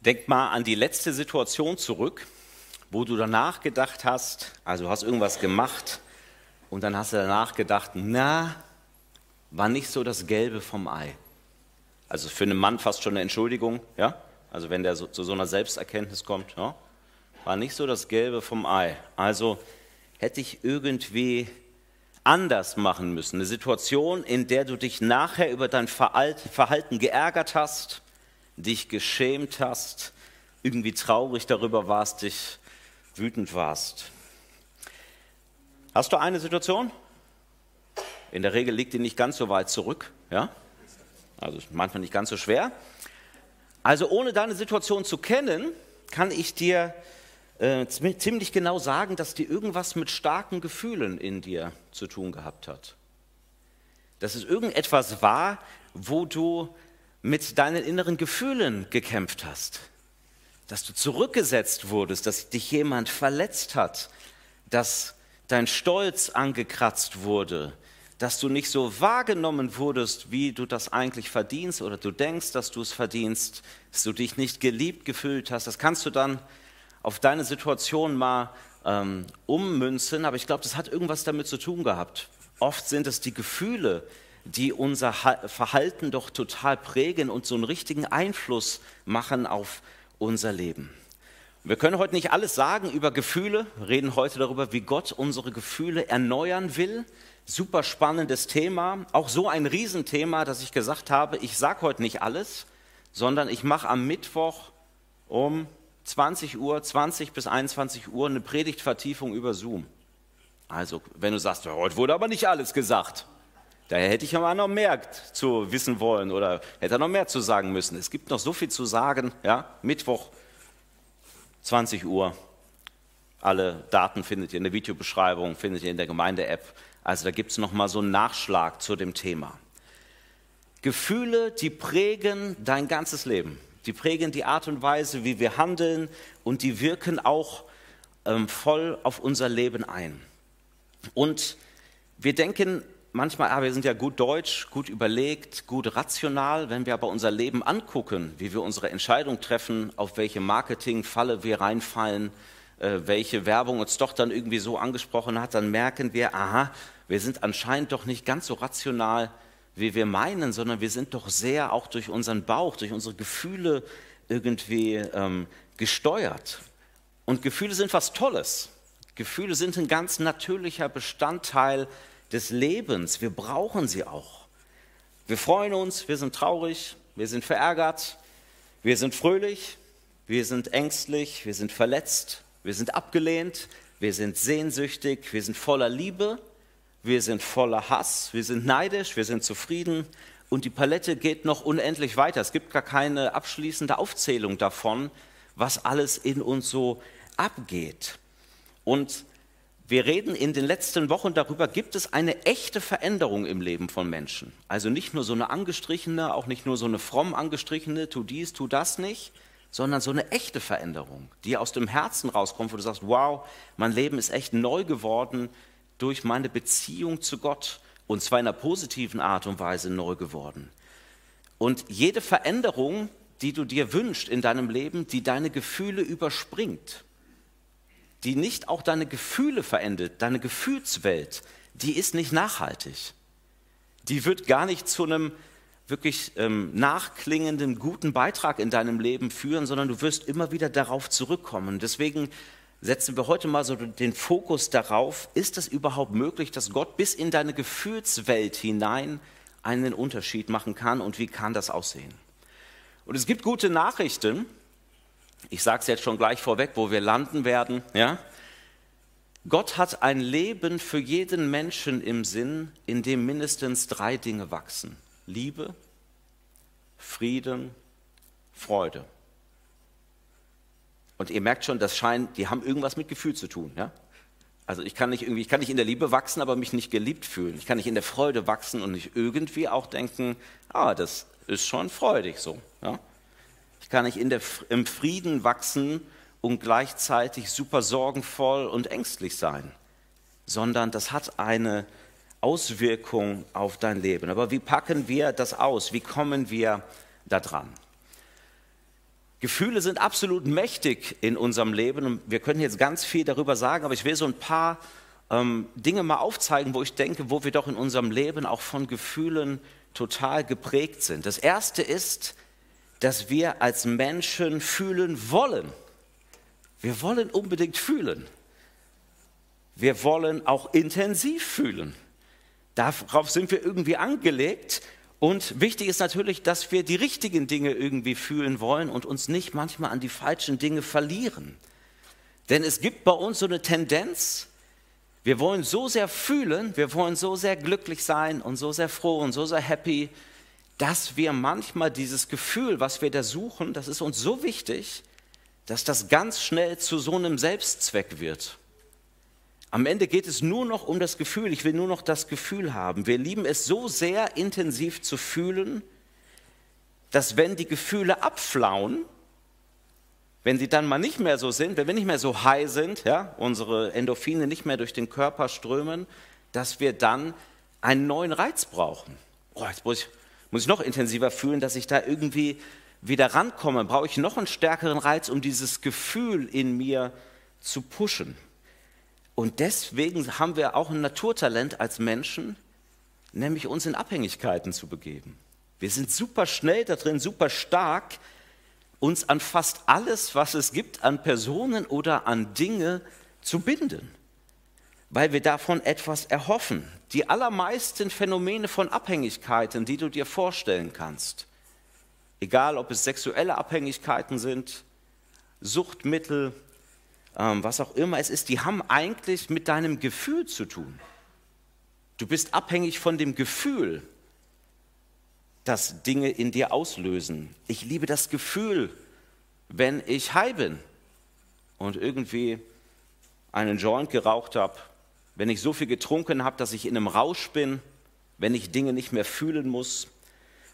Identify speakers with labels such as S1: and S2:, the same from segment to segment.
S1: Denk mal an die letzte Situation zurück, wo du danach gedacht hast, also du hast irgendwas gemacht und dann hast du danach gedacht, na, war nicht so das Gelbe vom Ei. Also für einen Mann fast schon eine Entschuldigung, ja? Also wenn der so, zu so einer Selbsterkenntnis kommt, ja? war nicht so das Gelbe vom Ei. Also hätte ich irgendwie anders machen müssen. Eine Situation, in der du dich nachher über dein Verhalten geärgert hast, dich geschämt hast, irgendwie traurig darüber warst, dich wütend warst. Hast du eine Situation? In der Regel liegt die nicht ganz so weit zurück, ja? Also manchmal nicht ganz so schwer. Also ohne deine Situation zu kennen, kann ich dir äh, ziemlich genau sagen, dass die irgendwas mit starken Gefühlen in dir zu tun gehabt hat. Dass es irgendetwas war, wo du mit deinen inneren Gefühlen gekämpft hast. Dass du zurückgesetzt wurdest, dass dich jemand verletzt hat, dass dein Stolz angekratzt wurde, dass du nicht so wahrgenommen wurdest, wie du das eigentlich verdienst oder du denkst, dass du es verdienst, dass du dich nicht geliebt gefühlt hast. Das kannst du dann auf deine Situation mal ähm, ummünzen, aber ich glaube, das hat irgendwas damit zu tun gehabt. Oft sind es die Gefühle, die unser Verhalten doch total prägen und so einen richtigen Einfluss machen auf unser Leben. Wir können heute nicht alles sagen über Gefühle, reden heute darüber, wie Gott unsere Gefühle erneuern will. Super spannendes Thema, auch so ein Riesenthema, dass ich gesagt habe, ich sage heute nicht alles, sondern ich mache am Mittwoch um 20 Uhr, 20 bis 21 Uhr eine Predigtvertiefung über Zoom. Also, wenn du sagst, heute wurde aber nicht alles gesagt, daher hätte ich aber noch mehr zu wissen wollen oder hätte noch mehr zu sagen müssen. Es gibt noch so viel zu sagen, ja, Mittwoch, 20 Uhr. Alle Daten findet ihr in der Videobeschreibung, findet ihr in der Gemeinde-App. Also da gibt es nochmal so einen Nachschlag zu dem Thema. Gefühle, die prägen dein ganzes Leben. Die prägen die Art und Weise, wie wir handeln und die wirken auch ähm, voll auf unser Leben ein. Und wir denken manchmal, ah, wir sind ja gut deutsch, gut überlegt, gut rational. Wenn wir aber unser Leben angucken, wie wir unsere Entscheidung treffen, auf welche Marketingfalle wir reinfallen, äh, welche Werbung uns doch dann irgendwie so angesprochen hat, dann merken wir, aha, wir sind anscheinend doch nicht ganz so rational, wie wir meinen, sondern wir sind doch sehr auch durch unseren Bauch, durch unsere Gefühle irgendwie ähm, gesteuert. Und Gefühle sind was Tolles. Gefühle sind ein ganz natürlicher Bestandteil des Lebens. Wir brauchen sie auch. Wir freuen uns, wir sind traurig, wir sind verärgert, wir sind fröhlich, wir sind ängstlich, wir sind verletzt, wir sind abgelehnt, wir sind sehnsüchtig, wir sind voller Liebe wir sind voller Hass, wir sind neidisch, wir sind zufrieden und die Palette geht noch unendlich weiter. Es gibt gar keine abschließende Aufzählung davon, was alles in uns so abgeht. Und wir reden in den letzten Wochen darüber, gibt es eine echte Veränderung im Leben von Menschen. Also nicht nur so eine angestrichene, auch nicht nur so eine fromm angestrichene, tu dies, tu das nicht, sondern so eine echte Veränderung, die aus dem Herzen rauskommt, wo du sagst, wow, mein Leben ist echt neu geworden, durch meine Beziehung zu Gott und zwar in einer positiven Art und Weise neu geworden. Und jede Veränderung, die du dir wünschst in deinem Leben, die deine Gefühle überspringt, die nicht auch deine Gefühle verändert, deine Gefühlswelt, die ist nicht nachhaltig. Die wird gar nicht zu einem wirklich ähm, nachklingenden, guten Beitrag in deinem Leben führen, sondern du wirst immer wieder darauf zurückkommen. Deswegen setzen wir heute mal so den Fokus darauf, ist es überhaupt möglich, dass Gott bis in deine Gefühlswelt hinein einen Unterschied machen kann und wie kann das aussehen? Und es gibt gute Nachrichten. Ich sage es jetzt schon gleich vorweg, wo wir landen werden. Ja? Gott hat ein Leben für jeden Menschen im Sinn, in dem mindestens drei Dinge wachsen. Liebe, Frieden, Freude. Und ihr merkt schon, das scheint, die haben irgendwas mit Gefühl zu tun. Ja? Also ich kann nicht irgendwie, ich kann nicht in der Liebe wachsen, aber mich nicht geliebt fühlen. Ich kann nicht in der Freude wachsen und nicht irgendwie auch denken, ah, das ist schon freudig so. Ja? Ich kann in der, im Frieden wachsen und gleichzeitig super sorgenvoll und ängstlich sein, sondern das hat eine Auswirkung auf dein Leben. Aber wie packen wir das aus? Wie kommen wir da dran? Gefühle sind absolut mächtig in unserem Leben und wir können jetzt ganz viel darüber sagen, aber ich will so ein paar ähm, Dinge mal aufzeigen, wo ich denke, wo wir doch in unserem Leben auch von Gefühlen total geprägt sind. Das erste ist, dass wir als Menschen fühlen wollen. Wir wollen unbedingt fühlen. Wir wollen auch intensiv fühlen. Darauf sind wir irgendwie angelegt. Und wichtig ist natürlich, dass wir die richtigen Dinge irgendwie fühlen wollen und uns nicht manchmal an die falschen Dinge verlieren. Denn es gibt bei uns so eine Tendenz, wir wollen so sehr fühlen, wir wollen so sehr glücklich sein und so sehr froh und so sehr happy, dass wir manchmal dieses Gefühl, was wir da suchen, das ist uns so wichtig, dass das ganz schnell zu so einem Selbstzweck wird. Am Ende geht es nur noch um das Gefühl. Ich will nur noch das Gefühl haben. Wir lieben es so sehr intensiv zu fühlen, dass wenn die Gefühle abflauen, wenn sie dann mal nicht mehr so sind, wenn wir nicht mehr so high sind, ja, unsere Endorphine nicht mehr durch den Körper strömen, dass wir dann einen neuen Reiz brauchen. Oh, jetzt muss ich, muss ich noch intensiver fühlen, dass ich da irgendwie wieder rankomme. Brauche ich noch einen stärkeren Reiz, um dieses Gefühl in mir zu pushen. Und deswegen haben wir auch ein Naturtalent als Menschen, nämlich uns in Abhängigkeiten zu begeben. Wir sind super schnell da drin, super stark, uns an fast alles, was es gibt, an Personen oder an Dinge zu binden, weil wir davon etwas erhoffen. Die allermeisten Phänomene von Abhängigkeiten, die du dir vorstellen kannst, egal ob es sexuelle Abhängigkeiten sind, Suchtmittel, ähm, was auch immer es ist, die haben eigentlich mit deinem Gefühl zu tun. Du bist abhängig von dem Gefühl, das Dinge in dir auslösen. Ich liebe das Gefühl, wenn ich high bin und irgendwie einen Joint geraucht habe, wenn ich so viel getrunken habe, dass ich in einem Rausch bin, wenn ich Dinge nicht mehr fühlen muss,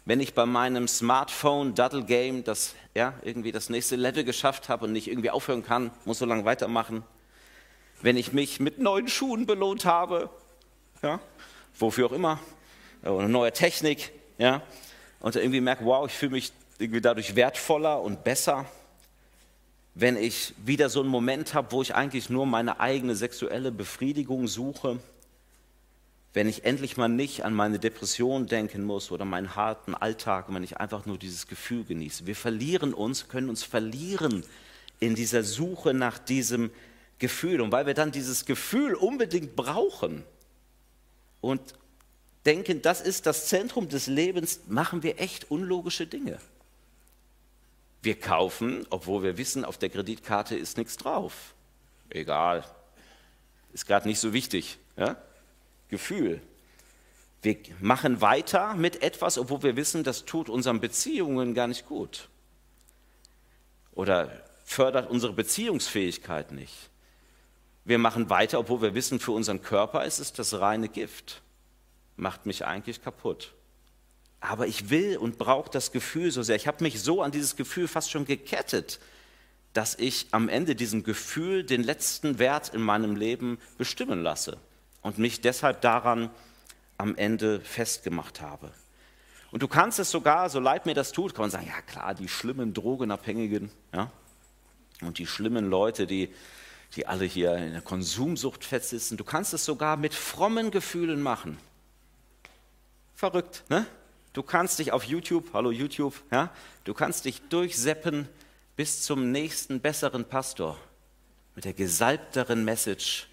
S1: wenn ich bei meinem Smartphone Duddle Game das ja irgendwie das nächste Level geschafft habe und nicht irgendwie aufhören kann, muss so lange weitermachen, wenn ich mich mit neuen Schuhen belohnt habe, ja, wofür auch immer, oder neue Technik, ja, und irgendwie merke, wow, ich fühle mich irgendwie dadurch wertvoller und besser, wenn ich wieder so einen Moment habe, wo ich eigentlich nur meine eigene sexuelle Befriedigung suche, wenn ich endlich mal nicht an meine Depression denken muss oder meinen harten Alltag, wenn ich einfach nur dieses Gefühl genieße. Wir verlieren uns, können uns verlieren in dieser Suche nach diesem Gefühl. Und weil wir dann dieses Gefühl unbedingt brauchen und denken, das ist das Zentrum des Lebens, machen wir echt unlogische Dinge. Wir kaufen, obwohl wir wissen, auf der Kreditkarte ist nichts drauf. Egal, ist gerade nicht so wichtig. Ja? Gefühl. Wir machen weiter mit etwas, obwohl wir wissen, das tut unseren Beziehungen gar nicht gut. Oder fördert unsere Beziehungsfähigkeit nicht. Wir machen weiter, obwohl wir wissen, für unseren Körper ist es das reine Gift macht mich eigentlich kaputt. Aber ich will und brauche das Gefühl so sehr. Ich habe mich so an dieses Gefühl fast schon gekettet, dass ich am Ende diesem Gefühl den letzten Wert in meinem Leben bestimmen lasse und mich deshalb daran am Ende festgemacht habe. Und du kannst es sogar, so leid mir das tut, kann man sagen, ja klar, die schlimmen Drogenabhängigen ja, und die schlimmen Leute, die, die alle hier in der Konsumsucht festsitzen, du kannst es sogar mit frommen Gefühlen machen. Verrückt, ne? Du kannst dich auf YouTube, hallo YouTube, ja, du kannst dich durchseppen bis zum nächsten besseren Pastor mit der gesalbteren Message,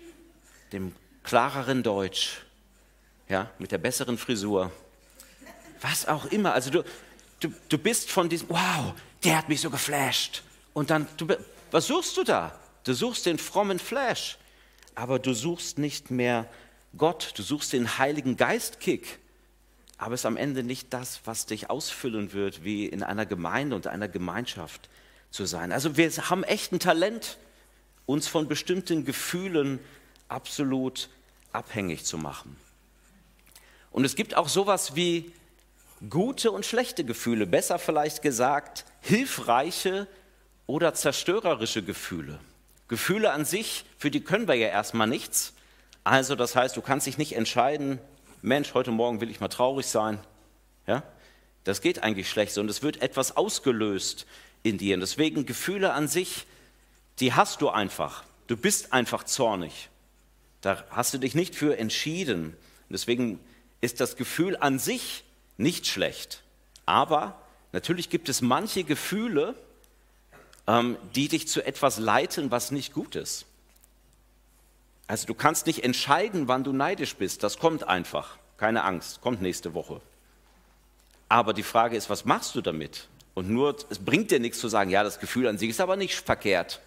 S1: dem klareren Deutsch, ja, mit der besseren Frisur, was auch immer. Also du, du, du bist von diesem, wow, der hat mich so geflasht. Und dann, du, was suchst du da? Du suchst den frommen Flash, aber du suchst nicht mehr Gott, du suchst den Heiligen Geist-Kick aber es ist am Ende nicht das, was dich ausfüllen wird, wie in einer Gemeinde und einer Gemeinschaft zu sein. Also wir haben echt ein Talent, uns von bestimmten Gefühlen absolut abhängig zu machen. Und es gibt auch sowas wie gute und schlechte Gefühle, besser vielleicht gesagt, hilfreiche oder zerstörerische Gefühle. Gefühle an sich, für die können wir ja erstmal nichts. Also das heißt, du kannst dich nicht entscheiden, Mensch, heute Morgen will ich mal traurig sein. Ja? Das geht eigentlich schlecht, sondern es wird etwas ausgelöst in dir. Und deswegen Gefühle an sich, die hast du einfach. Du bist einfach zornig. Da hast du dich nicht für entschieden. Und deswegen ist das Gefühl an sich nicht schlecht. Aber natürlich gibt es manche Gefühle, ähm, die dich zu etwas leiten, was nicht gut ist. Also du kannst nicht entscheiden, wann du neidisch bist. Das kommt einfach. Keine Angst, kommt nächste Woche. Aber die Frage ist, was machst du damit? Und nur, es bringt dir nichts zu sagen, ja, das Gefühl an sich ist aber nicht verkehrt.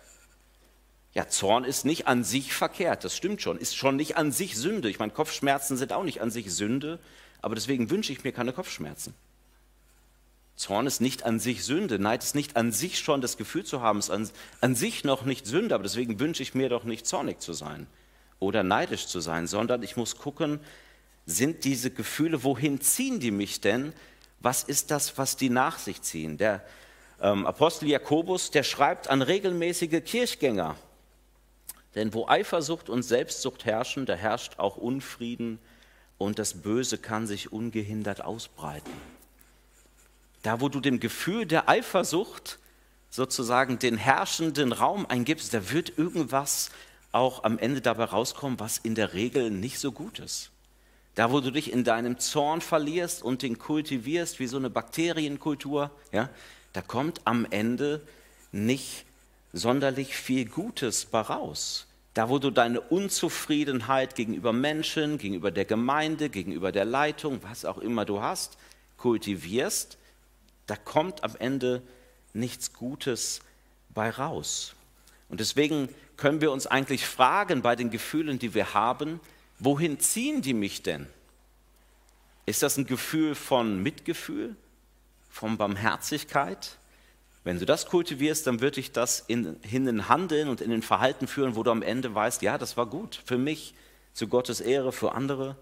S1: Ja, Zorn ist nicht an sich verkehrt, das stimmt schon, ist schon nicht an sich Sünde. Ich meine, Kopfschmerzen sind auch nicht an sich Sünde, aber deswegen wünsche ich mir keine Kopfschmerzen. Zorn ist nicht an sich Sünde, Neid ist nicht an sich schon das Gefühl zu haben, ist an, an sich noch nicht Sünde, aber deswegen wünsche ich mir doch nicht zornig zu sein oder neidisch zu sein, sondern ich muss gucken, sind diese Gefühle, wohin ziehen die mich denn? Was ist das, was die nach sich ziehen? Der ähm, Apostel Jakobus, der schreibt an regelmäßige Kirchgänger, denn wo Eifersucht und Selbstsucht herrschen, da herrscht auch Unfrieden und das Böse kann sich ungehindert ausbreiten. Da, wo du dem Gefühl der Eifersucht sozusagen den herrschenden Raum eingibst, da wird irgendwas auch am Ende dabei rauskommen, was in der Regel nicht so gut ist. Da, wo du dich in deinem Zorn verlierst und den kultivierst wie so eine Bakterienkultur, ja, da kommt am Ende nicht sonderlich viel Gutes bei raus. Da, wo du deine Unzufriedenheit gegenüber Menschen, gegenüber der Gemeinde, gegenüber der Leitung, was auch immer du hast, kultivierst, da kommt am Ende nichts Gutes bei raus. Und deswegen können wir uns eigentlich fragen bei den Gefühlen, die wir haben, wohin ziehen die mich denn? Ist das ein Gefühl von Mitgefühl, von Barmherzigkeit? Wenn du das kultivierst, dann wird dich das in, in den Handeln und in den Verhalten führen, wo du am Ende weißt, ja, das war gut für mich, zu Gottes Ehre, für andere.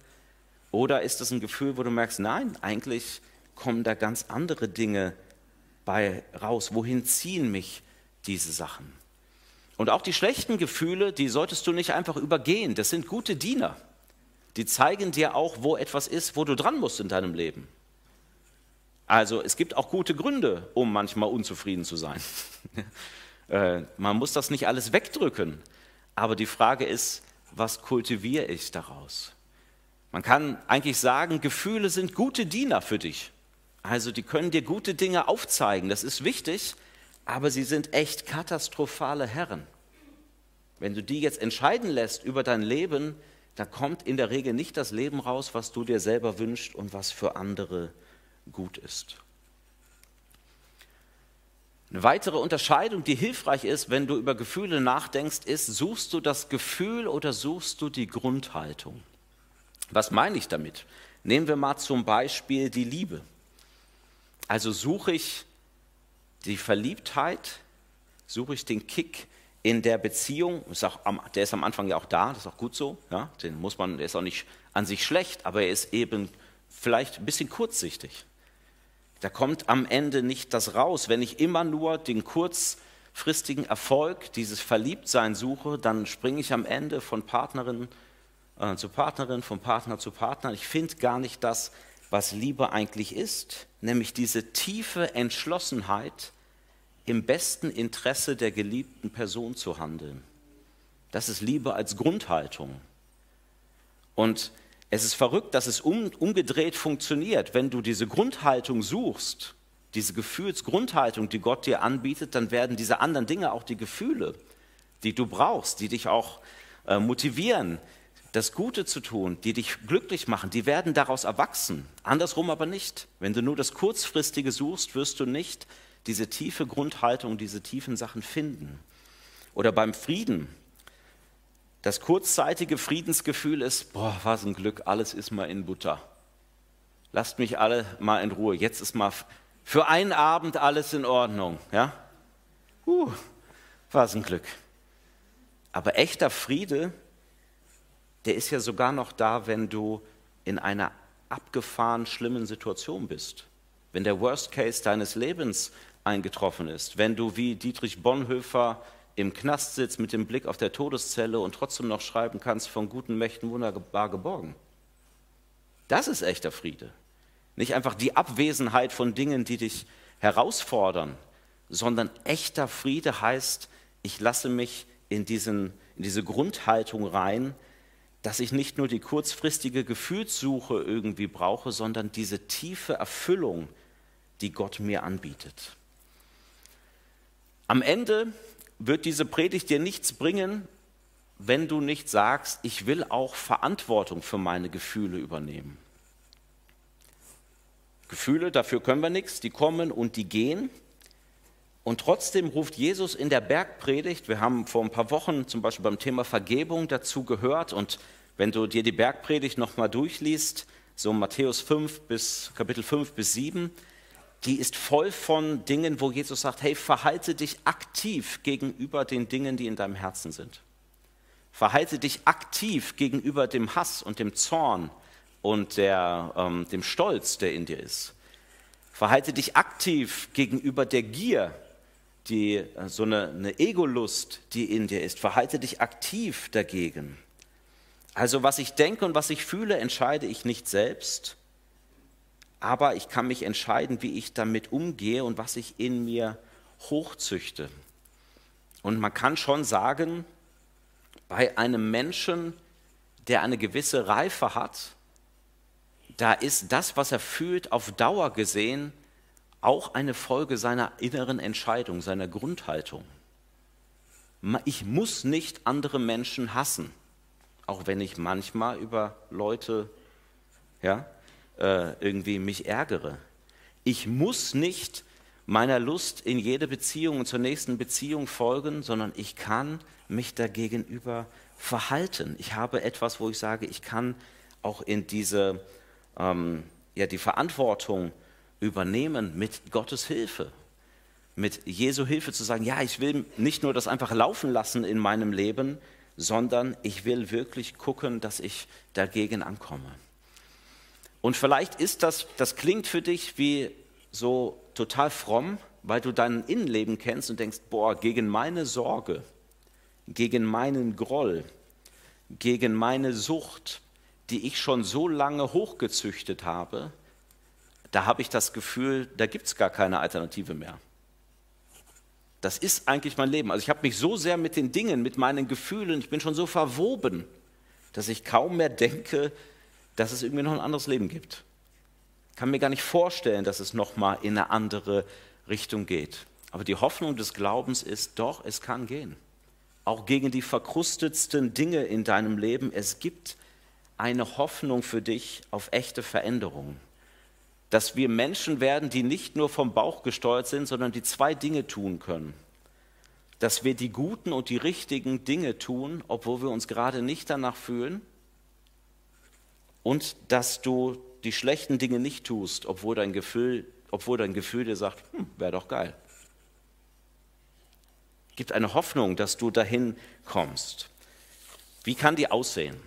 S1: Oder ist das ein Gefühl, wo du merkst, nein, eigentlich kommen da ganz andere Dinge bei raus. Wohin ziehen mich diese Sachen? Und auch die schlechten Gefühle, die solltest du nicht einfach übergehen. Das sind gute Diener. Die zeigen dir auch, wo etwas ist, wo du dran musst in deinem Leben. Also es gibt auch gute Gründe, um manchmal unzufrieden zu sein. Äh, man muss das nicht alles wegdrücken. Aber die Frage ist, was kultiviere ich daraus? Man kann eigentlich sagen, Gefühle sind gute Diener für dich. Also die können dir gute Dinge aufzeigen, das ist wichtig, aber sie sind echt katastrophale Herren. Wenn du die jetzt entscheiden lässt über dein Leben, dann kommt in der Regel nicht das Leben raus, was du dir selber wünschst und was für andere gut ist. Eine weitere Unterscheidung, die hilfreich ist, wenn du über Gefühle nachdenkst, ist, suchst du das Gefühl oder suchst du die Grundhaltung? Was meine ich damit? Nehmen wir mal zum Beispiel die Liebe. Also suche ich die Verliebtheit, suche ich den Kick in der Beziehung, ist auch, der ist am Anfang ja auch da, das ist auch gut so, ja, den muss man, der ist auch nicht an sich schlecht, aber er ist eben vielleicht ein bisschen kurzsichtig. Da kommt am Ende nicht das raus. Wenn ich immer nur den kurzfristigen Erfolg, dieses Verliebtsein suche, dann springe ich am Ende von Partnerin äh, zu Partnerin, von Partner zu Partner. Ich finde gar nicht das, was Liebe eigentlich ist, nämlich diese tiefe Entschlossenheit, im besten Interesse der geliebten Person zu handeln. Das ist Liebe als Grundhaltung. Und es ist verrückt, dass es um, umgedreht funktioniert. Wenn du diese Grundhaltung suchst, diese Gefühlsgrundhaltung, die Gott dir anbietet, dann werden diese anderen Dinge auch die Gefühle, die du brauchst, die dich auch äh, motivieren, das Gute zu tun, die dich glücklich machen, die werden daraus erwachsen. Andersrum aber nicht. Wenn du nur das Kurzfristige suchst, wirst du nicht diese tiefe Grundhaltung, diese tiefen Sachen finden. Oder beim Frieden. Das kurzzeitige Friedensgefühl ist, boah, was ein Glück, alles ist mal in Butter. Lasst mich alle mal in Ruhe. Jetzt ist mal für einen Abend alles in Ordnung. Ja? Uh, was ein Glück. Aber echter Friede der ist ja sogar noch da, wenn du in einer abgefahren schlimmen Situation bist. Wenn der Worst Case deines Lebens eingetroffen ist, wenn du wie Dietrich Bonhoeffer im Knast sitzt mit dem Blick auf der Todeszelle und trotzdem noch schreiben kannst, von guten Mächten wunderbar geborgen. Das ist echter Friede. Nicht einfach die Abwesenheit von Dingen, die dich herausfordern, sondern echter Friede heißt, ich lasse mich in, diesen, in diese Grundhaltung rein, dass ich nicht nur die kurzfristige Gefühlssuche irgendwie brauche, sondern diese tiefe Erfüllung, die Gott mir anbietet. Am Ende wird diese Predigt dir nichts bringen, wenn du nicht sagst, ich will auch Verantwortung für meine Gefühle übernehmen. Gefühle, dafür können wir nichts, die kommen und die gehen. Und trotzdem ruft Jesus in der Bergpredigt, wir haben vor ein paar Wochen zum Beispiel beim Thema Vergebung dazu gehört und wenn du dir die Bergpredigt nochmal durchliest, so Matthäus 5 bis Kapitel 5 bis 7, die ist voll von Dingen, wo Jesus sagt, hey, verhalte dich aktiv gegenüber den Dingen, die in deinem Herzen sind. Verhalte dich aktiv gegenüber dem Hass und dem Zorn und der, ähm, dem Stolz, der in dir ist. Verhalte dich aktiv gegenüber der Gier, die, äh, so eine, eine Egolust, die in dir ist. Verhalte dich aktiv dagegen. Also was ich denke und was ich fühle, entscheide ich nicht selbst, aber ich kann mich entscheiden, wie ich damit umgehe und was ich in mir hochzüchte. Und man kann schon sagen, bei einem Menschen, der eine gewisse Reife hat, da ist das, was er fühlt, auf Dauer gesehen auch eine Folge seiner inneren Entscheidung, seiner Grundhaltung. Ich muss nicht andere Menschen hassen, auch wenn ich manchmal über Leute ja, äh, irgendwie mich ärgere. Ich muss nicht meiner Lust in jede Beziehung und zur nächsten Beziehung folgen, sondern ich kann mich dagegenüber verhalten. Ich habe etwas, wo ich sage, ich kann auch in diese, ähm, ja, die Verantwortung übernehmen mit Gottes Hilfe, mit Jesu Hilfe zu sagen, ja, ich will nicht nur das einfach laufen lassen in meinem Leben, sondern ich will wirklich gucken, dass ich dagegen ankomme. Und vielleicht ist das, das klingt für dich wie so total fromm, weil du dein Innenleben kennst und denkst, boah, gegen meine Sorge, gegen meinen Groll, gegen meine Sucht, die ich schon so lange hochgezüchtet habe, da habe ich das Gefühl, da gibt es gar keine Alternative mehr. Das ist eigentlich mein Leben. Also ich habe mich so sehr mit den Dingen, mit meinen Gefühlen, ich bin schon so verwoben, dass ich kaum mehr denke, dass es irgendwie noch ein anderes Leben gibt. Ich kann mir gar nicht vorstellen, dass es nochmal in eine andere Richtung geht. Aber die Hoffnung des Glaubens ist doch, es kann gehen. Auch gegen die verkrustetsten Dinge in deinem Leben. Es gibt eine Hoffnung für dich auf echte Veränderungen. Dass wir Menschen werden, die nicht nur vom Bauch gesteuert sind, sondern die zwei Dinge tun können. Dass wir die guten und die richtigen Dinge tun, obwohl wir uns gerade nicht danach fühlen und dass du die schlechten Dinge nicht tust, obwohl dein Gefühl, obwohl dein Gefühl dir sagt, hm, wäre doch geil. Gibt eine Hoffnung, dass du dahin kommst. Wie kann die aussehen?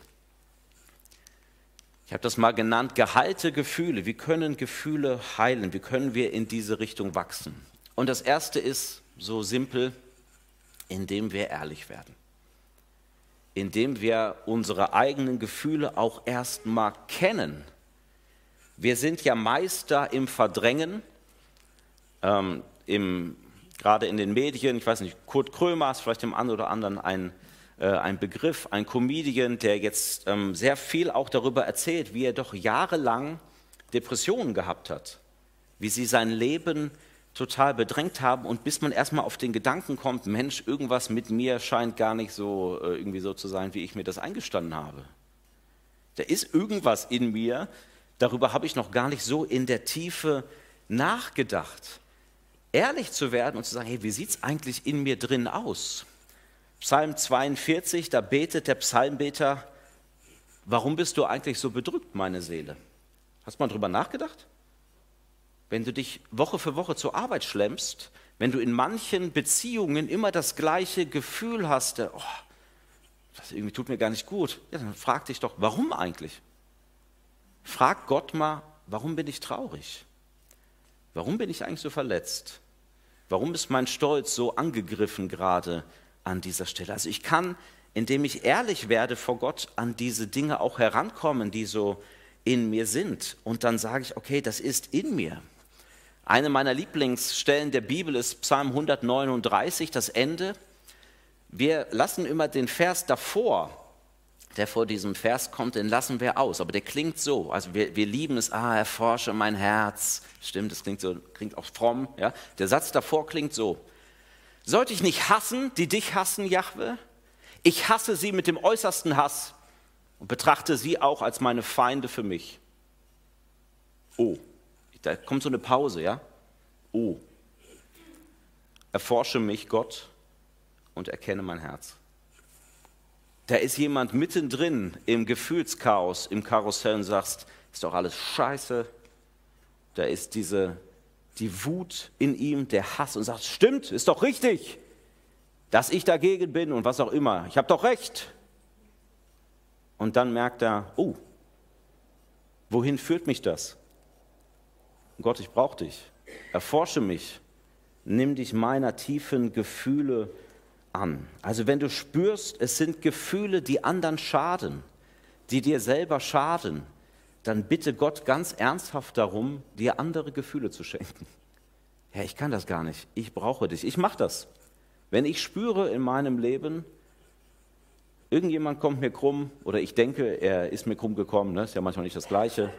S1: Ich habe das mal genannt, geheilte Gefühle. Wie können Gefühle heilen? Wie können wir in diese Richtung wachsen? Und das Erste ist so simpel, indem wir ehrlich werden indem wir unsere eigenen Gefühle auch erstmal kennen. Wir sind ja Meister im Verdrängen, ähm, im, gerade in den Medien, ich weiß nicht, Kurt Krömer ist vielleicht dem einen oder anderen ein, ein Begriff, ein Comedian, der jetzt ähm, sehr viel auch darüber erzählt, wie er doch jahrelang Depressionen gehabt hat, wie sie sein Leben total bedrängt haben und bis man erstmal auf den Gedanken kommt, Mensch, irgendwas mit mir scheint gar nicht so äh, irgendwie so zu sein, wie ich mir das eingestanden habe. Da ist irgendwas in mir, darüber habe ich noch gar nicht so in der Tiefe nachgedacht. Ehrlich zu werden und zu sagen, hey, wie sieht es eigentlich in mir drin aus? Psalm 42, da betet der Psalmbeter, warum bist du eigentlich so bedrückt, meine Seele? Hast du mal drüber nachgedacht? wenn du dich Woche für Woche zur Arbeit schlemmst, wenn du in manchen Beziehungen immer das gleiche Gefühl hast, oh, das irgendwie tut mir gar nicht gut, ja, dann frag dich doch, warum eigentlich? Frag Gott mal, warum bin ich traurig? Warum bin ich eigentlich so verletzt? Warum ist mein Stolz so angegriffen gerade an dieser Stelle? Also ich kann, indem ich ehrlich werde vor Gott, an diese Dinge auch herankommen, die so in mir sind. Und dann sage ich, okay, das ist in mir. Eine meiner Lieblingsstellen der Bibel ist Psalm 139, das Ende. Wir lassen immer den Vers davor, der vor diesem Vers kommt, den lassen wir aus. Aber der klingt so. Also wir, wir lieben es, ah, erforsche mein Herz. Stimmt, das klingt so, klingt auch fromm. Ja? Der Satz davor klingt so. Sollte ich nicht hassen, die dich hassen, Jahwe? Ich hasse sie mit dem äußersten Hass und betrachte sie auch als meine Feinde für mich. Oh, da kommt so eine Pause, ja? Oh, erforsche mich, Gott, und erkenne mein Herz. Da ist jemand mittendrin im Gefühlschaos, im Karussell und sagst, ist doch alles scheiße. Da ist diese, die Wut in ihm, der Hass und sagt, stimmt, ist doch richtig, dass ich dagegen bin und was auch immer. Ich habe doch recht. Und dann merkt er, oh, wohin führt mich das? Gott, ich brauche dich. Erforsche mich. Nimm dich meiner tiefen Gefühle an. Also wenn du spürst, es sind Gefühle, die anderen schaden, die dir selber schaden, dann bitte Gott ganz ernsthaft darum, dir andere Gefühle zu schenken. Ja, ich kann das gar nicht. Ich brauche dich. Ich mache das. Wenn ich spüre in meinem Leben, irgendjemand kommt mir krumm oder ich denke, er ist mir krumm gekommen, ne? ist ja manchmal nicht das Gleiche,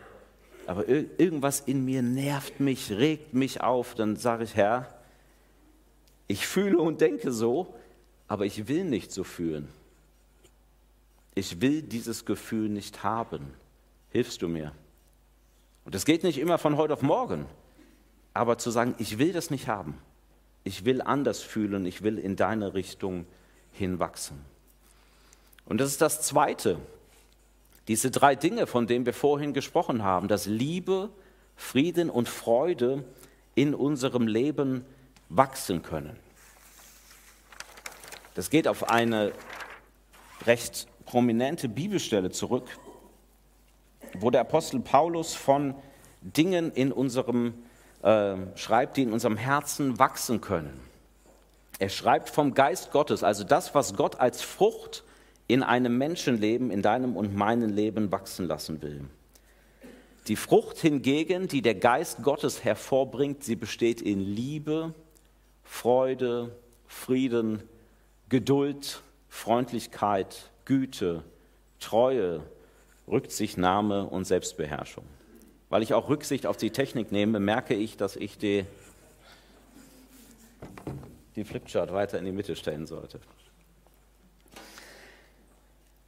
S1: aber irgendwas in mir nervt mich, regt mich auf, dann sage ich, Herr, ich fühle und denke so, aber ich will nicht so fühlen. Ich will dieses Gefühl nicht haben. Hilfst du mir? Und das geht nicht immer von heute auf morgen, aber zu sagen, ich will das nicht haben. Ich will anders fühlen, ich will in deine Richtung hinwachsen. Und das ist das Zweite, diese drei Dinge, von denen wir vorhin gesprochen haben, dass Liebe, Frieden und Freude in unserem Leben wachsen können. Das geht auf eine recht prominente Bibelstelle zurück, wo der Apostel Paulus von Dingen in unserem äh, schreibt, die in unserem Herzen wachsen können. Er schreibt vom Geist Gottes, also das, was Gott als Frucht in einem Menschenleben, in deinem und meinem Leben wachsen lassen will. Die Frucht hingegen, die der Geist Gottes hervorbringt, sie besteht in Liebe, Freude, Frieden, Geduld, Freundlichkeit, Güte, Treue, Rücksichtnahme und Selbstbeherrschung. Weil ich auch Rücksicht auf die Technik nehme, merke ich, dass ich die, die Flipchart weiter in die Mitte stellen sollte.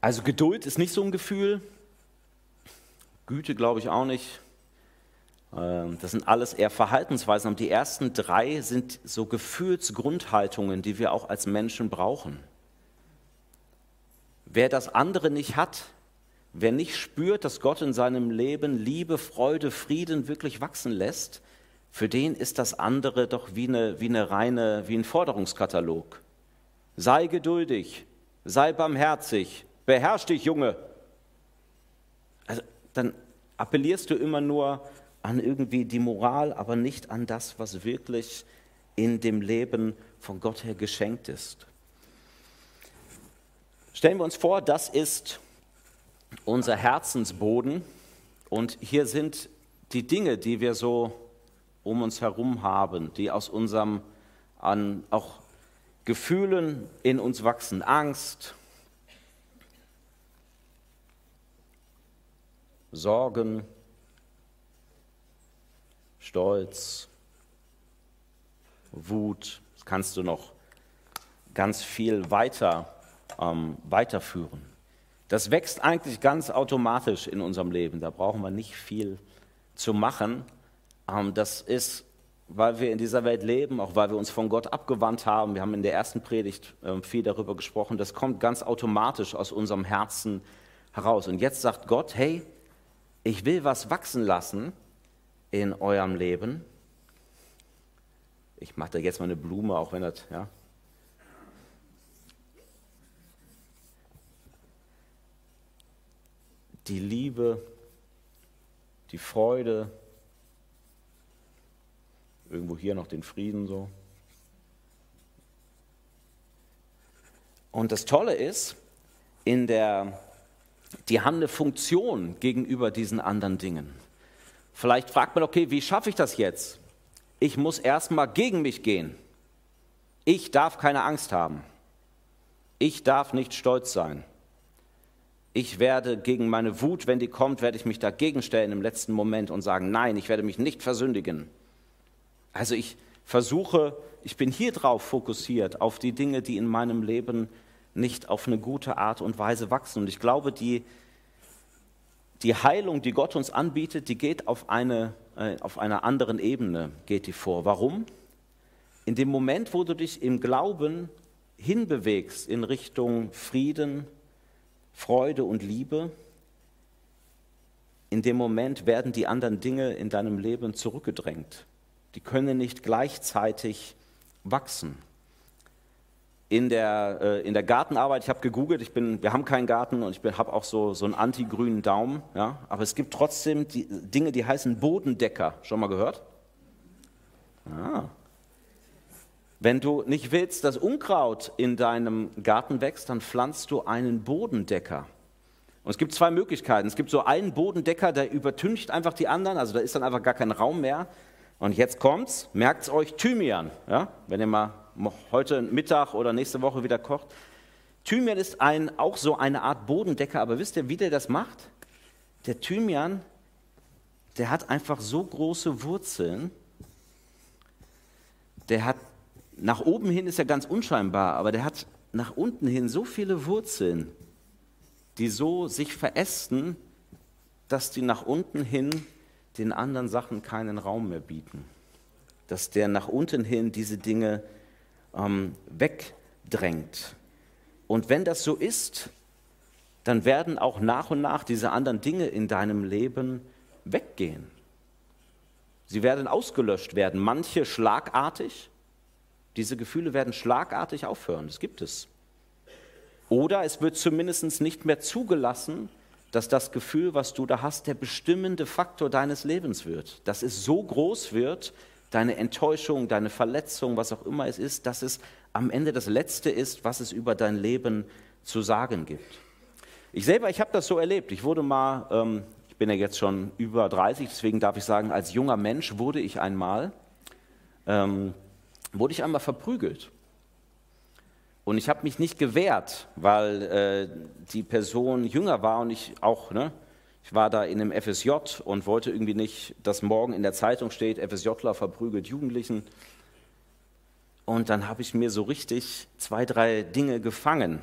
S1: Also Geduld ist nicht so ein Gefühl, Güte glaube ich auch nicht. Ähm, das sind alles eher Verhaltensweisen. Und die ersten drei sind so Gefühlsgrundhaltungen, die wir auch als Menschen brauchen. Wer das andere nicht hat, wer nicht spürt, dass Gott in seinem Leben Liebe, Freude, Frieden wirklich wachsen lässt, für den ist das andere doch wie, eine, wie, eine reine, wie ein Forderungskatalog. Sei geduldig, sei barmherzig, beherrsch dich, Junge. Also, dann appellierst du immer nur an irgendwie die Moral, aber nicht an das, was wirklich in dem Leben von Gott her geschenkt ist. Stellen wir uns vor, das ist unser Herzensboden und hier sind die Dinge, die wir so um uns herum haben, die aus unserem an auch Gefühlen in uns wachsen, Angst, Sorgen, Stolz, Wut. Das kannst du noch ganz viel weiter ähm, weiterführen. Das wächst eigentlich ganz automatisch in unserem Leben. Da brauchen wir nicht viel zu machen. Ähm, das ist, weil wir in dieser Welt leben, auch weil wir uns von Gott abgewandt haben. Wir haben in der ersten Predigt äh, viel darüber gesprochen. Das kommt ganz automatisch aus unserem Herzen heraus. Und jetzt sagt Gott, hey, ich will was wachsen lassen in eurem Leben. Ich mache da jetzt mal eine Blume, auch wenn das, ja. Die Liebe, die Freude, irgendwo hier noch den Frieden so. Und das Tolle ist, in der die haben eine Funktion gegenüber diesen anderen Dingen. Vielleicht fragt man, okay, wie schaffe ich das jetzt? ich muss erstmal gegen mich gehen. Ich darf keine Angst haben. Ich darf nicht stolz sein. Ich werde gegen meine Wut, wenn die kommt, werde ich mich dagegen stellen im letzten Moment und sagen, nein, ich werde mich nicht versündigen. Also ich versuche, ich bin hier drauf fokussiert, auf die Dinge, die in meinem Leben nicht auf eine gute Art und Weise wachsen. Und ich glaube, die, die Heilung, die Gott uns anbietet, die geht auf, eine, äh, auf einer anderen Ebene, geht die vor. Warum? In dem Moment, wo du dich im Glauben hinbewegst in Richtung Frieden, Freude und Liebe, in dem Moment werden die anderen Dinge in deinem Leben zurückgedrängt. Die können nicht gleichzeitig wachsen. In der, äh, in der Gartenarbeit, ich habe gegoogelt, ich bin, wir haben keinen Garten und ich habe auch so, so einen anti-grünen Daumen, ja, aber es gibt trotzdem die, Dinge, die heißen Bodendecker. Schon mal gehört? Ah. Wenn du nicht willst, dass Unkraut in deinem Garten wächst, dann pflanzt du einen Bodendecker. Und es gibt zwei Möglichkeiten. Es gibt so einen Bodendecker, der übertüncht einfach die anderen, also da ist dann einfach gar kein Raum mehr. Und jetzt kommt's, merkt es euch, Thymian. Ja? Wenn ihr mal heute Mittag oder nächste Woche wieder kocht. Thymian ist ein, auch so eine Art Bodendecker, aber wisst ihr, wie der das macht? Der Thymian, der hat einfach so große Wurzeln, der hat nach oben hin ist er ganz unscheinbar, aber der hat nach unten hin so viele Wurzeln, die so sich verästen, dass die nach unten hin den anderen Sachen keinen Raum mehr bieten. Dass der nach unten hin diese Dinge ähm, wegdrängt. Und wenn das so ist, dann werden auch nach und nach diese anderen Dinge in deinem Leben weggehen. Sie werden ausgelöscht werden, manche schlagartig, diese Gefühle werden schlagartig aufhören, das gibt es. Oder es wird zumindest nicht mehr zugelassen, dass das Gefühl, was du da hast, der bestimmende Faktor deines Lebens wird. Dass es so groß wird, deine Enttäuschung, deine Verletzung, was auch immer es ist, dass es am Ende das Letzte ist, was es über dein Leben zu sagen gibt. Ich selber, ich habe das so erlebt. Ich wurde mal, ähm, ich bin ja jetzt schon über 30, deswegen darf ich sagen, als junger Mensch wurde ich einmal ähm, wurde ich einmal verprügelt. Und ich habe mich nicht gewehrt, weil äh, die Person jünger war und ich auch, ne, ich war da in einem FSJ und wollte irgendwie nicht, dass morgen in der Zeitung steht, FSJler verprügelt Jugendlichen. Und dann habe ich mir so richtig zwei, drei Dinge gefangen.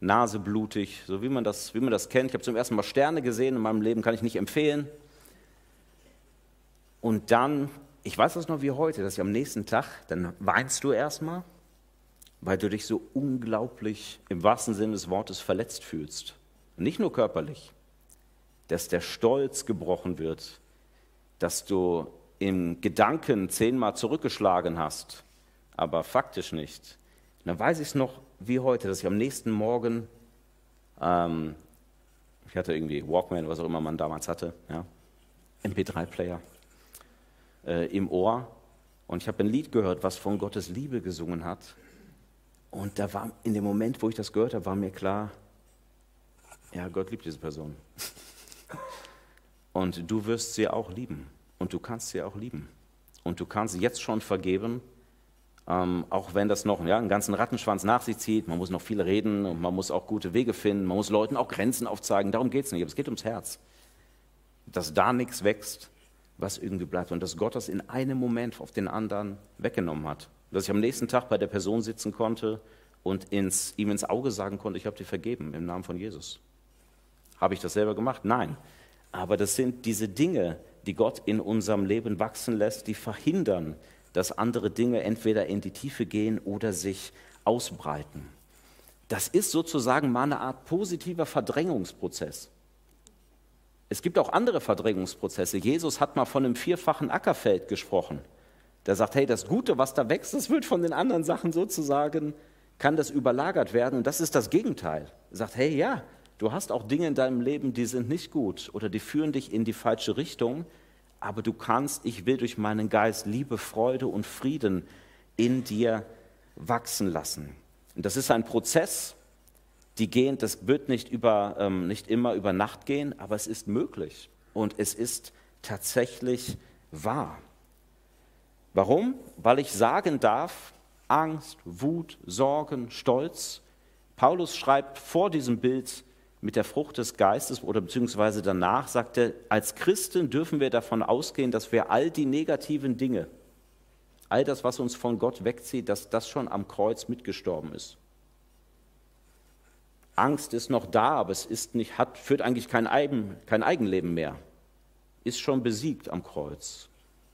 S1: Nase blutig, so wie man das, wie man das kennt. Ich habe zum ersten Mal Sterne gesehen in meinem Leben, kann ich nicht empfehlen. Und dann ich weiß das noch wie heute, dass ich am nächsten Tag, dann weinst du erstmal, weil du dich so unglaublich im wahrsten Sinne des Wortes verletzt fühlst. nicht nur körperlich, dass der Stolz gebrochen wird, dass du im Gedanken zehnmal zurückgeschlagen hast, aber faktisch nicht. Und dann weiß ich es noch wie heute, dass ich am nächsten Morgen, ähm, ich hatte irgendwie Walkman, was auch immer man damals hatte, ja, MP3-Player, äh, im Ohr und ich habe ein Lied gehört, was von Gottes Liebe gesungen hat. Und da war in dem Moment, wo ich das gehört habe, war mir klar, ja, Gott liebt diese Person. Und du wirst sie auch lieben. Und du kannst sie auch lieben. Und du kannst jetzt schon vergeben, ähm, auch wenn das noch ja, einen ganzen Rattenschwanz nach sich zieht. Man muss noch viel reden und man muss auch gute Wege finden. Man muss Leuten auch Grenzen aufzeigen. Darum geht es nicht. Aber es geht ums Herz. Dass da nichts wächst, was irgendwie bleibt und dass Gott das in einem Moment auf den anderen weggenommen hat. Dass ich am nächsten Tag bei der Person sitzen konnte und ins, ihm ins Auge sagen konnte, ich habe dir vergeben im Namen von Jesus. Habe ich das selber gemacht? Nein. Aber das sind diese Dinge, die Gott in unserem Leben wachsen lässt, die verhindern, dass andere Dinge entweder in die Tiefe gehen oder sich ausbreiten. Das ist sozusagen mal eine Art positiver Verdrängungsprozess. Es gibt auch andere Verdrängungsprozesse. Jesus hat mal von einem vierfachen Ackerfeld gesprochen. Der sagt, hey, das Gute, was da wächst, das wird von den anderen Sachen sozusagen, kann das überlagert werden. Und das ist das Gegenteil. Er sagt, hey, ja, du hast auch Dinge in deinem Leben, die sind nicht gut oder die führen dich in die falsche Richtung. Aber du kannst, ich will durch meinen Geist Liebe, Freude und Frieden in dir wachsen lassen. Und das ist ein Prozess, die gehen, das wird nicht, über, ähm, nicht immer über Nacht gehen, aber es ist möglich und es ist tatsächlich wahr. Warum? Weil ich sagen darf, Angst, Wut, Sorgen, Stolz. Paulus schreibt vor diesem Bild mit der Frucht des Geistes oder beziehungsweise danach, sagt er, als Christen dürfen wir davon ausgehen, dass wir all die negativen Dinge, all das, was uns von Gott wegzieht, dass das schon am Kreuz mitgestorben ist. Angst ist noch da, aber es ist nicht, hat, führt eigentlich kein, Eigen, kein Eigenleben mehr. Ist schon besiegt am Kreuz.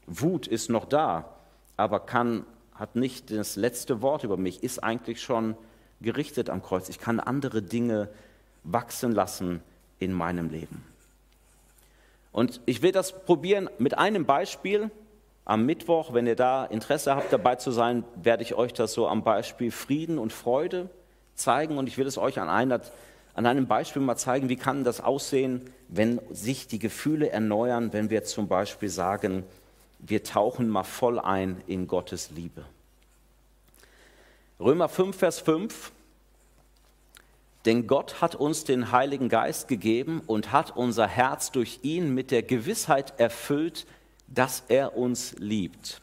S1: Wut ist noch da, aber kann, hat nicht das letzte Wort über mich, ist eigentlich schon gerichtet am Kreuz. Ich kann andere Dinge wachsen lassen in meinem Leben. Und ich will das probieren mit einem Beispiel. Am Mittwoch, wenn ihr da Interesse habt, dabei zu sein, werde ich euch das so am Beispiel Frieden und Freude zeigen. Und ich will es euch an, einer, an einem Beispiel mal zeigen, wie kann das aussehen, wenn sich die Gefühle erneuern, wenn wir zum Beispiel sagen, wir tauchen mal voll ein in Gottes Liebe. Römer 5, Vers 5. Denn Gott hat uns den Heiligen Geist gegeben und hat unser Herz durch ihn mit der Gewissheit erfüllt, dass er uns liebt.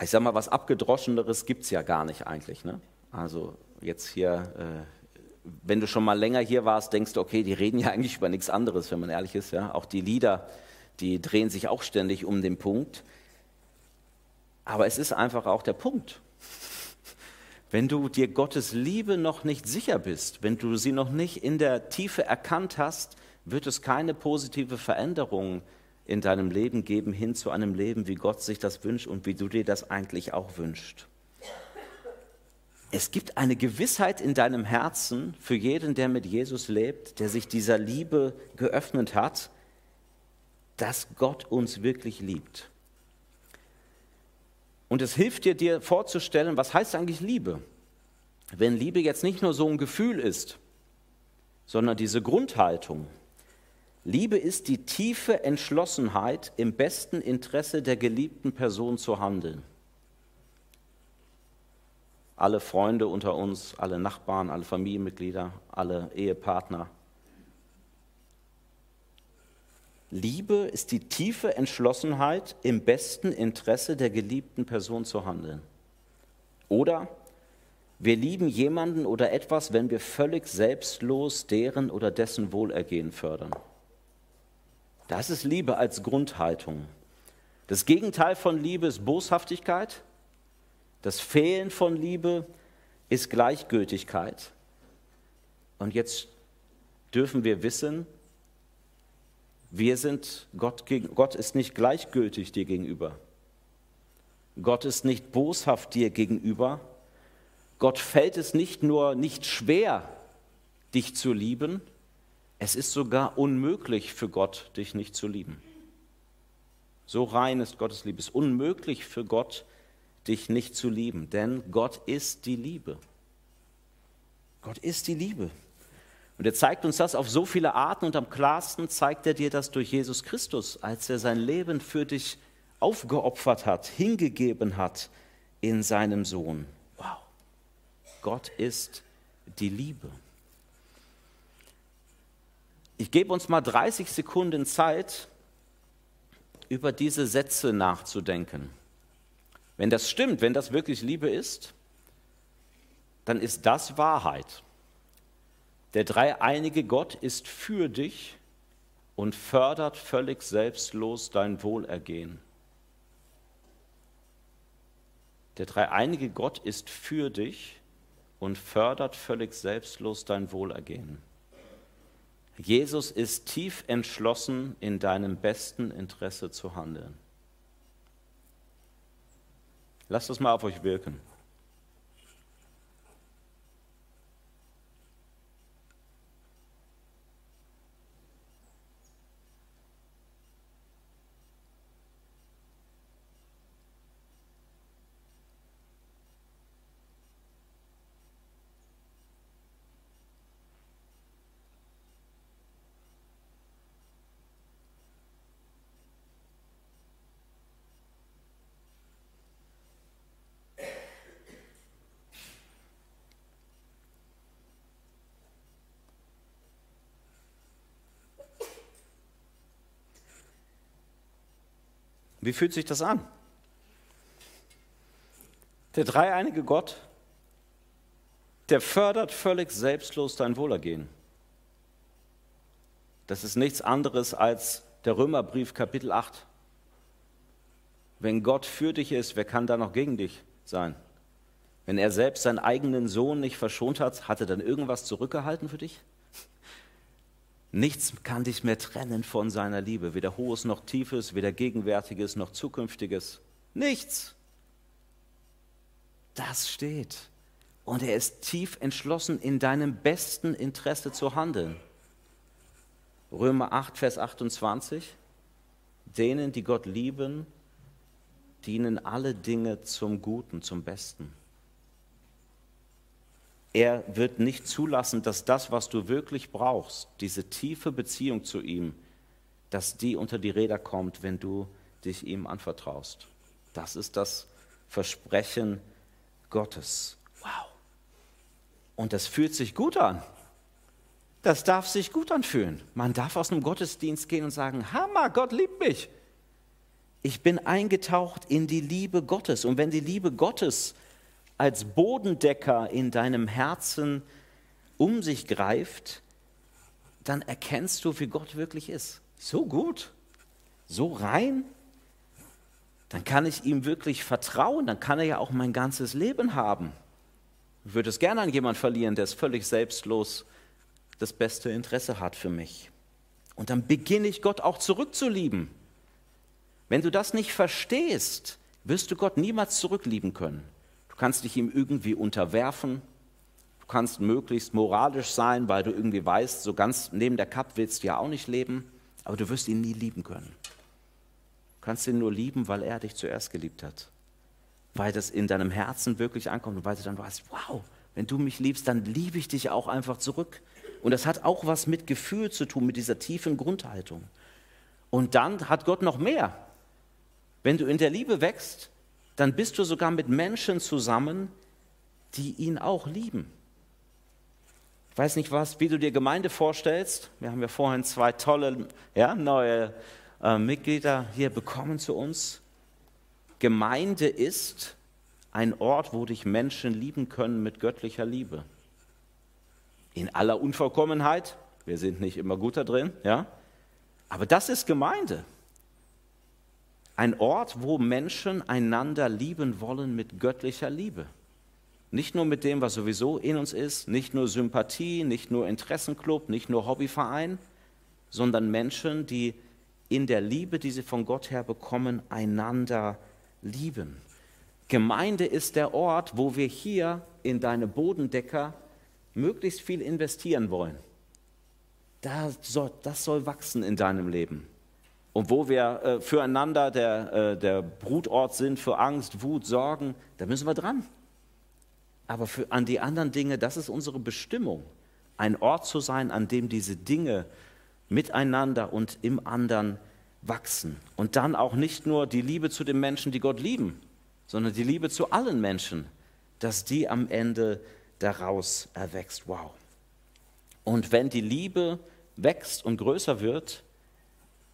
S1: Ich sage mal, was abgedroscheneres gibt es ja gar nicht eigentlich. Ne? Also jetzt hier, äh, wenn du schon mal länger hier warst, denkst du, okay, die reden ja eigentlich über nichts anderes, wenn man ehrlich ist. Ja? Auch die Lieder, die drehen sich auch ständig um den Punkt. Aber es ist einfach auch der Punkt. Wenn du dir Gottes Liebe noch nicht sicher bist, wenn du sie noch nicht in der Tiefe erkannt hast, wird es keine positive Veränderung in deinem Leben geben hin zu einem Leben, wie Gott sich das wünscht und wie du dir das eigentlich auch wünschst. Es gibt eine Gewissheit in deinem Herzen für jeden, der mit Jesus lebt, der sich dieser Liebe geöffnet hat, dass Gott uns wirklich liebt. Und es hilft dir, dir vorzustellen, was heißt eigentlich Liebe? Wenn Liebe jetzt nicht nur so ein Gefühl ist, sondern diese Grundhaltung. Liebe ist die tiefe Entschlossenheit, im besten Interesse der geliebten Person zu handeln. Alle Freunde unter uns, alle Nachbarn, alle Familienmitglieder, alle Ehepartner, Liebe ist die tiefe Entschlossenheit, im besten Interesse der geliebten Person zu handeln. Oder wir lieben jemanden oder etwas, wenn wir völlig selbstlos deren oder dessen Wohlergehen fördern. Das ist Liebe als Grundhaltung. Das Gegenteil von Liebe ist Boshaftigkeit. Das Fehlen von Liebe ist Gleichgültigkeit. Und jetzt dürfen wir wissen, wir sind Gott, Gott ist nicht gleichgültig dir gegenüber. Gott ist nicht boshaft dir gegenüber. Gott fällt es nicht nur nicht schwer, dich zu lieben, es ist sogar unmöglich für Gott, dich nicht zu lieben. So rein ist Gottes Liebe. Es ist unmöglich für Gott, dich nicht zu lieben, denn Gott ist die Liebe. Gott ist die Liebe. Und er zeigt uns das auf so viele Arten und am klarsten zeigt er dir das durch Jesus Christus, als er sein Leben für dich aufgeopfert hat, hingegeben hat in seinem Sohn. Wow, Gott ist die Liebe. Ich gebe uns mal 30 Sekunden Zeit, über diese Sätze nachzudenken. Wenn das stimmt, wenn das wirklich Liebe ist, dann ist das Wahrheit. Der dreieinige Gott ist für dich und fördert völlig selbstlos dein Wohlergehen. Der dreieinige Gott ist für dich und fördert völlig selbstlos dein Wohlergehen. Jesus ist tief entschlossen, in deinem besten Interesse zu handeln. Lasst das mal auf euch wirken. Wie fühlt sich das an? Der dreieinige Gott, der fördert völlig selbstlos dein Wohlergehen. Das ist nichts anderes als der Römerbrief Kapitel 8. Wenn Gott für dich ist, wer kann da noch gegen dich sein? Wenn er selbst seinen eigenen Sohn nicht verschont hat, hat er dann irgendwas zurückgehalten für dich? Nichts kann dich mehr trennen von seiner Liebe, weder hohes noch tiefes, weder gegenwärtiges noch zukünftiges. Nichts. Das steht. Und er ist tief entschlossen, in deinem besten Interesse zu handeln. Römer 8, Vers 28. Denen, die Gott lieben, dienen alle Dinge zum Guten, zum Besten. Er wird nicht zulassen, dass das, was du wirklich brauchst, diese tiefe Beziehung zu ihm, dass die unter die Räder kommt, wenn du dich ihm anvertraust. Das ist das Versprechen Gottes. Wow. Und das fühlt sich gut an. Das darf sich gut anfühlen. Man darf aus einem Gottesdienst gehen und sagen, Hammer, Gott liebt mich. Ich bin eingetaucht in die Liebe Gottes. Und wenn die Liebe Gottes als Bodendecker in deinem Herzen um sich greift, dann erkennst du, wie Gott wirklich ist. So gut, so rein, dann kann ich ihm wirklich vertrauen, dann kann er ja auch mein ganzes Leben haben. Ich würde es gerne an jemanden verlieren, der es völlig selbstlos das beste Interesse hat für mich. Und dann beginne ich Gott auch zurückzulieben. Wenn du das nicht verstehst, wirst du Gott niemals zurücklieben können. Du kannst dich ihm irgendwie unterwerfen. Du kannst möglichst moralisch sein, weil du irgendwie weißt, so ganz neben der Kapp willst du ja auch nicht leben, aber du wirst ihn nie lieben können. Du kannst ihn nur lieben, weil er dich zuerst geliebt hat. Weil das in deinem Herzen wirklich ankommt und weil du dann weißt, wow, wenn du mich liebst, dann liebe ich dich auch einfach zurück. Und das hat auch was mit Gefühl zu tun, mit dieser tiefen Grundhaltung. Und dann hat Gott noch mehr. Wenn du in der Liebe wächst, dann bist du sogar mit Menschen zusammen, die ihn auch lieben. Ich weiß nicht, was, wie du dir Gemeinde vorstellst. Wir haben ja vorhin zwei tolle ja, neue äh, Mitglieder hier bekommen zu uns. Gemeinde ist ein Ort, wo dich Menschen lieben können mit göttlicher Liebe. In aller Unvollkommenheit. Wir sind nicht immer gut da drin, ja. Aber das ist Gemeinde. Ein Ort, wo Menschen einander lieben wollen mit göttlicher Liebe. Nicht nur mit dem, was sowieso in uns ist, nicht nur Sympathie, nicht nur Interessenclub, nicht nur Hobbyverein, sondern Menschen, die in der Liebe, die sie von Gott her bekommen, einander lieben. Gemeinde ist der Ort, wo wir hier in deine Bodendecker möglichst viel investieren wollen. Das soll, das soll wachsen in deinem Leben und wo wir äh, füreinander der, äh, der Brutort sind für Angst, Wut, Sorgen, da müssen wir dran. Aber für, an die anderen Dinge, das ist unsere Bestimmung, ein Ort zu sein, an dem diese Dinge miteinander und im anderen wachsen. Und dann auch nicht nur die Liebe zu den Menschen, die Gott lieben, sondern die Liebe zu allen Menschen, dass die am Ende daraus erwächst. Wow. Und wenn die Liebe wächst und größer wird,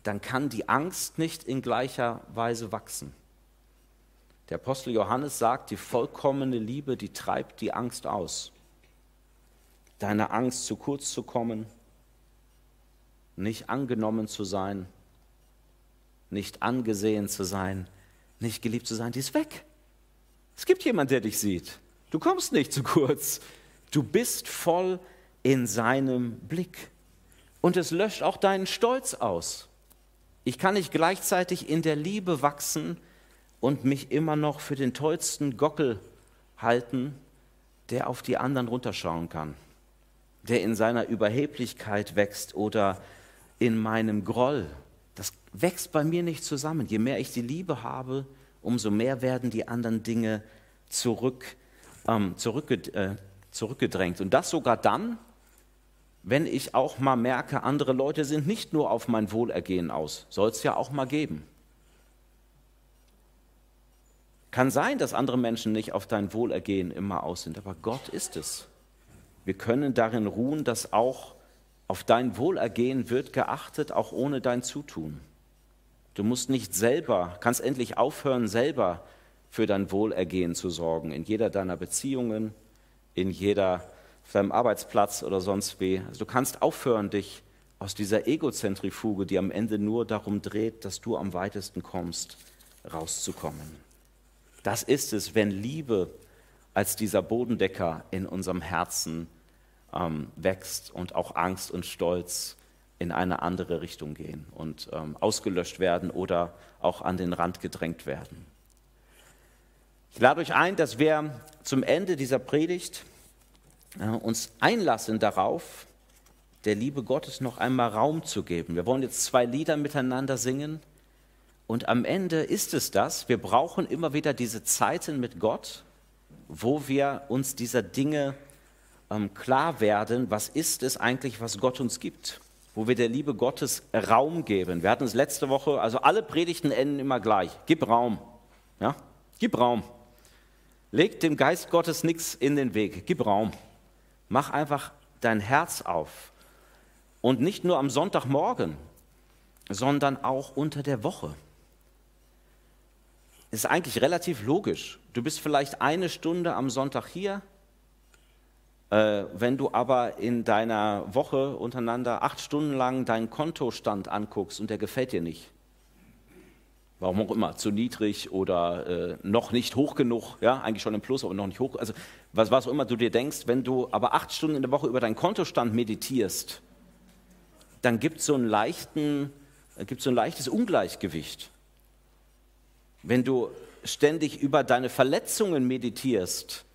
S1: dann kann die Angst nicht in gleicher Weise wachsen. Der Apostel Johannes sagt, die vollkommene Liebe, die treibt die Angst aus. Deine Angst, zu kurz zu kommen, nicht angenommen zu sein, nicht angesehen zu sein, nicht geliebt zu sein, die ist weg. Es gibt jemanden, der dich sieht. Du kommst nicht zu kurz. Du bist voll in seinem Blick. Und es löscht auch deinen Stolz aus. Ich kann nicht gleichzeitig in der Liebe wachsen und mich immer noch für den tollsten Gockel halten, der auf die anderen runterschauen kann, der in seiner Überheblichkeit wächst oder in meinem Groll. Das wächst bei mir nicht zusammen. Je mehr ich die Liebe habe, umso mehr werden die anderen Dinge zurück, ähm, äh, zurückgedrängt. Und das sogar dann, wenn ich auch mal merke, andere Leute sind nicht nur auf mein Wohlergehen aus, soll es ja auch mal geben. Kann sein, dass andere Menschen nicht auf dein Wohlergehen immer aus sind, aber Gott ist es. Wir können darin ruhen, dass auch auf dein Wohlergehen wird geachtet, auch ohne dein Zutun. Du musst nicht selber, kannst endlich aufhören, selber für dein Wohlergehen zu sorgen, in jeder deiner Beziehungen, in jeder, auf deinem Arbeitsplatz oder sonst wie. Also du kannst aufhören, dich aus dieser Egozentrifuge, die am Ende nur darum dreht, dass du am weitesten kommst, rauszukommen. Das ist es, wenn Liebe als dieser Bodendecker in unserem Herzen ähm, wächst und auch Angst und Stolz in eine andere Richtung gehen und ähm, ausgelöscht werden oder auch an den Rand gedrängt werden. Ich lade euch ein, dass wir zum Ende dieser Predigt uns einlassen darauf, der Liebe Gottes noch einmal Raum zu geben. Wir wollen jetzt zwei Lieder miteinander singen und am Ende ist es das, wir brauchen immer wieder diese Zeiten mit Gott, wo wir uns dieser Dinge ähm, klar werden, was ist es eigentlich, was Gott uns gibt, wo wir der Liebe Gottes Raum geben. Wir hatten es letzte Woche, also alle Predigten enden immer gleich. Gib Raum. Ja? Gib Raum. Leg dem Geist Gottes nichts in den Weg. Gib Raum. Mach einfach dein Herz auf. Und nicht nur am Sonntagmorgen, sondern auch unter der Woche. Ist eigentlich relativ logisch. Du bist vielleicht eine Stunde am Sonntag hier, äh, wenn du aber in deiner Woche untereinander acht Stunden lang deinen Kontostand anguckst und der gefällt dir nicht, warum auch immer, zu niedrig oder äh, noch nicht hoch genug, ja, eigentlich schon im Plus, aber noch nicht hoch, also was, was auch immer du dir denkst, wenn du aber acht Stunden in der Woche über deinen Kontostand meditierst, dann gibt es so, einen so ein leichtes Ungleichgewicht. Wenn du ständig über deine Verletzungen meditierst,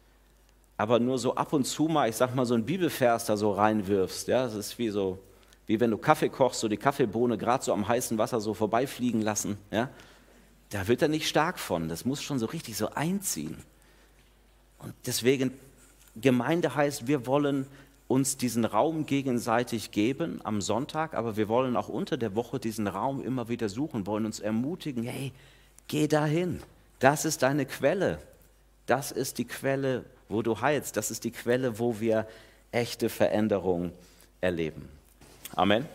S1: aber nur so ab und zu mal, ich sag mal, so ein Bibelvers da so reinwirfst. Ja, das ist wie so, wie wenn du Kaffee kochst, so die Kaffeebohne gerade so am heißen Wasser so vorbeifliegen lassen. Ja, da wird er nicht stark von. Das muss schon so richtig so einziehen. Und deswegen, Gemeinde heißt, wir wollen uns diesen Raum gegenseitig geben am Sonntag, aber wir wollen auch unter der Woche diesen Raum immer wieder suchen, wollen uns ermutigen, hey, geh dahin. Das ist deine Quelle. Das ist die Quelle, wo du heilst. Das ist die Quelle, wo wir echte Veränderung erleben. Amen.